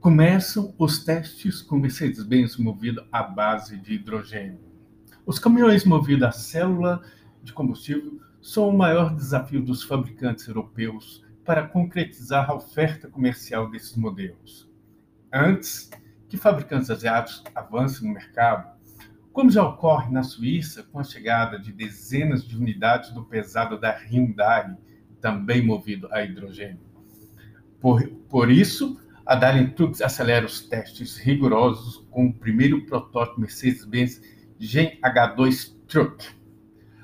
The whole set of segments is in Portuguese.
Começam os testes com Mercedes-Benz movido à base de hidrogênio. Os caminhões movidos a célula de combustível são o maior desafio dos fabricantes europeus para concretizar a oferta comercial desses modelos. Antes que fabricantes asiáticos avancem no mercado, como já ocorre na Suíça com a chegada de dezenas de unidades do pesado da Hyundai, também movido a hidrogênio. Por, por isso, a Trucks acelera os testes rigorosos com o primeiro protótipo Mercedes-Benz Gen H2 Truck.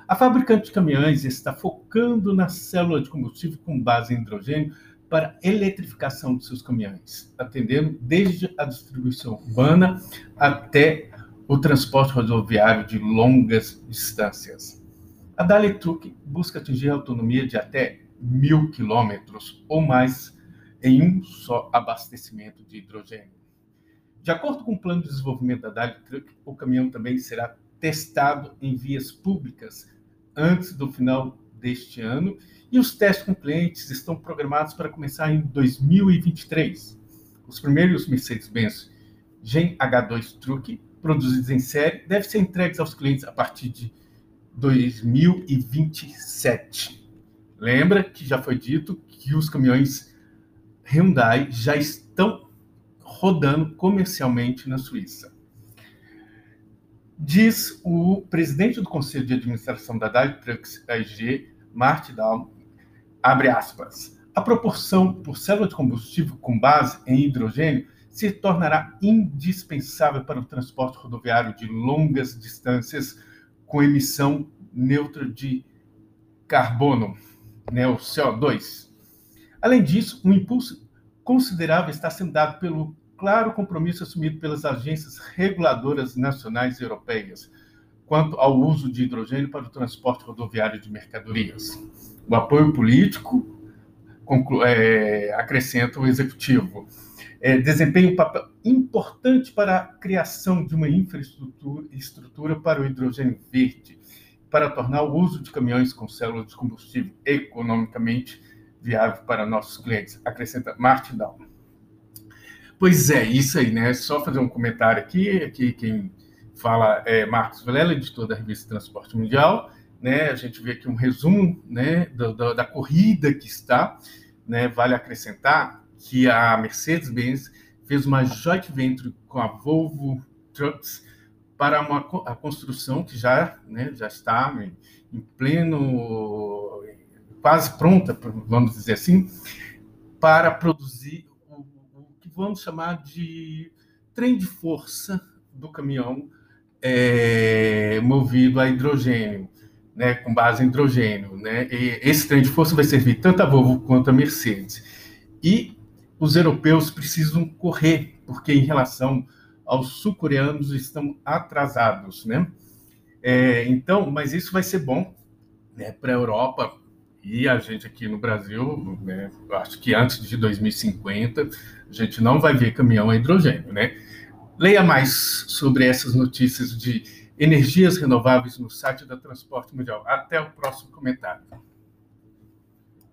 A fabricante de caminhões está focando na célula de combustível com base em hidrogênio para eletrificação de seus caminhões, atendendo desde a distribuição urbana até o transporte rodoviário de longas distâncias. A Daimler Truck busca atingir a autonomia de até mil quilômetros ou mais em um só abastecimento de hidrogênio. De acordo com o plano de desenvolvimento da Daimler Truck, o caminhão também será testado em vias públicas antes do final deste ano e os testes com clientes estão programados para começar em 2023. Os primeiros Mercedes-Benz Gen H2 Truck produzidos em série devem ser entregues aos clientes a partir de 2027. Lembra que já foi dito que os caminhões Hyundai já estão rodando comercialmente na Suíça. Diz o presidente do Conselho de Administração da Trucks AG, Martin Dahl, abre aspas, a proporção por célula de combustível com base em hidrogênio se tornará indispensável para o transporte rodoviário de longas distâncias com emissão neutra de carbono, né, o CO2. Além disso, um impulso considerável está sendo dado pelo claro compromisso assumido pelas agências reguladoras nacionais e europeias quanto ao uso de hidrogênio para o transporte rodoviário de mercadorias. O apoio político, é, acrescenta o executivo, é, desempenha um papel importante para a criação de uma infraestrutura estrutura para o hidrogênio verde, para tornar o uso de caminhões com células de combustível economicamente viável para nossos clientes, acrescenta Martin Down. Pois é, isso aí, né? Só fazer um comentário aqui, aqui quem fala é Marcos Vilela, editor da revista Transporte Mundial, né? A gente vê aqui um resumo, né, do, do, da corrida que está, né? Vale acrescentar que a Mercedes-Benz fez uma joint venture com a Volvo Trucks para uma, a construção que já, né, já está em, em pleno quase pronta, vamos dizer assim, para produzir o, o que vamos chamar de trem de força do caminhão é, movido a hidrogênio, né, com base em hidrogênio. Né? E esse trem de força vai servir tanto a Volvo quanto a Mercedes. E os europeus precisam correr, porque em relação aos sul-coreanos estão atrasados. Né? É, então, mas isso vai ser bom né, para a Europa, e a gente aqui no Brasil, né, acho que antes de 2050, a gente não vai ver caminhão a hidrogênio, né? Leia mais sobre essas notícias de energias renováveis no site da Transporte Mundial. Até o próximo comentário.